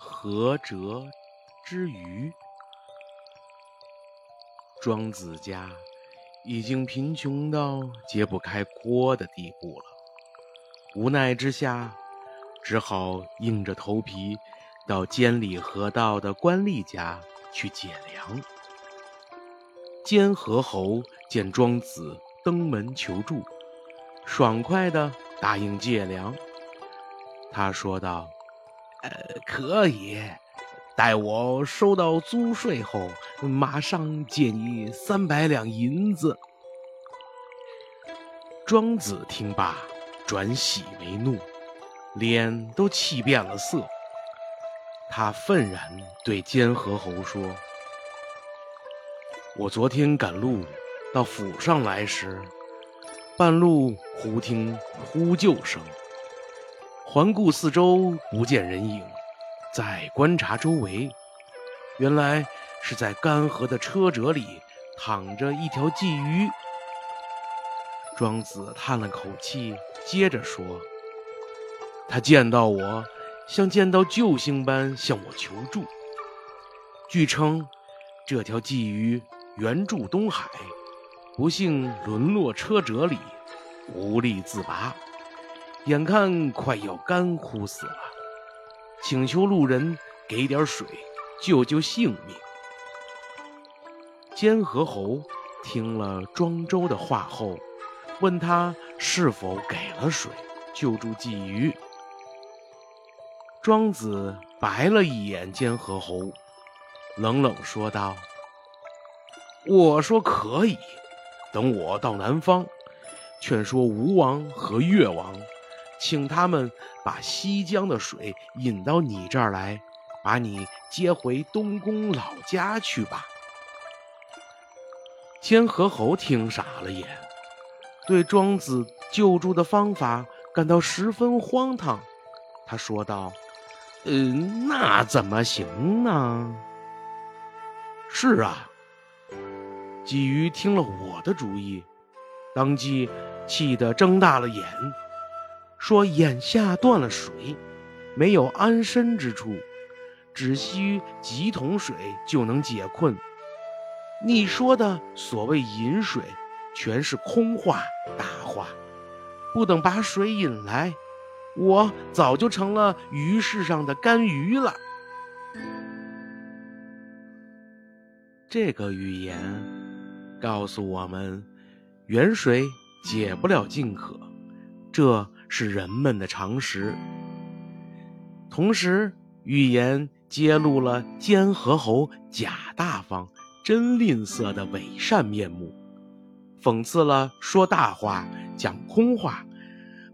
涸辙之余。庄子家已经贫穷到揭不开锅的地步了，无奈之下，只好硬着头皮到监理河道的官吏家去借粮。监河侯见庄子登门求助，爽快地答应借粮。他说道：“呃，可以。”待我收到租税后，马上借你三百两银子。庄子听罢，转喜为怒，脸都气变了色。他愤然对监河侯说：“我昨天赶路到府上来时，半路忽听呼救声，环顾四周，不见人影。”再观察周围，原来是在干涸的车辙里躺着一条鲫鱼。庄子叹了口气，接着说：“他见到我，像见到救星般向我求助。据称，这条鲫鱼原住东海，不幸沦落车辙里，无力自拔，眼看快要干枯死了。”请求路人给点水，救救性命。监河侯听了庄周的话后，问他是否给了水救助鲫鱼。庄子白了一眼监河侯，冷冷说道：“我说可以，等我到南方，劝说吴王和越王。”请他们把西江的水引到你这儿来，把你接回东宫老家去吧。千河侯听傻了眼，对庄子救助的方法感到十分荒唐。他说道：“嗯，那怎么行呢？”是啊，鲫鱼听了我的主意，当即气得睁大了眼。说：“眼下断了水，没有安身之处，只需几桶水就能解困。你说的所谓饮水，全是空话大话。不等把水引来，我早就成了鱼市上的干鱼了。”这个寓言告诉我们：远水解不了近渴，这。是人们的常识。同时，寓言揭露了监河侯假大方、真吝啬的伪善面目，讽刺了说大话、讲空话、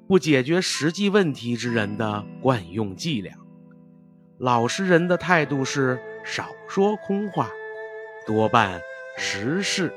不解决实际问题之人的惯用伎俩。老实人的态度是少说空话，多办实事。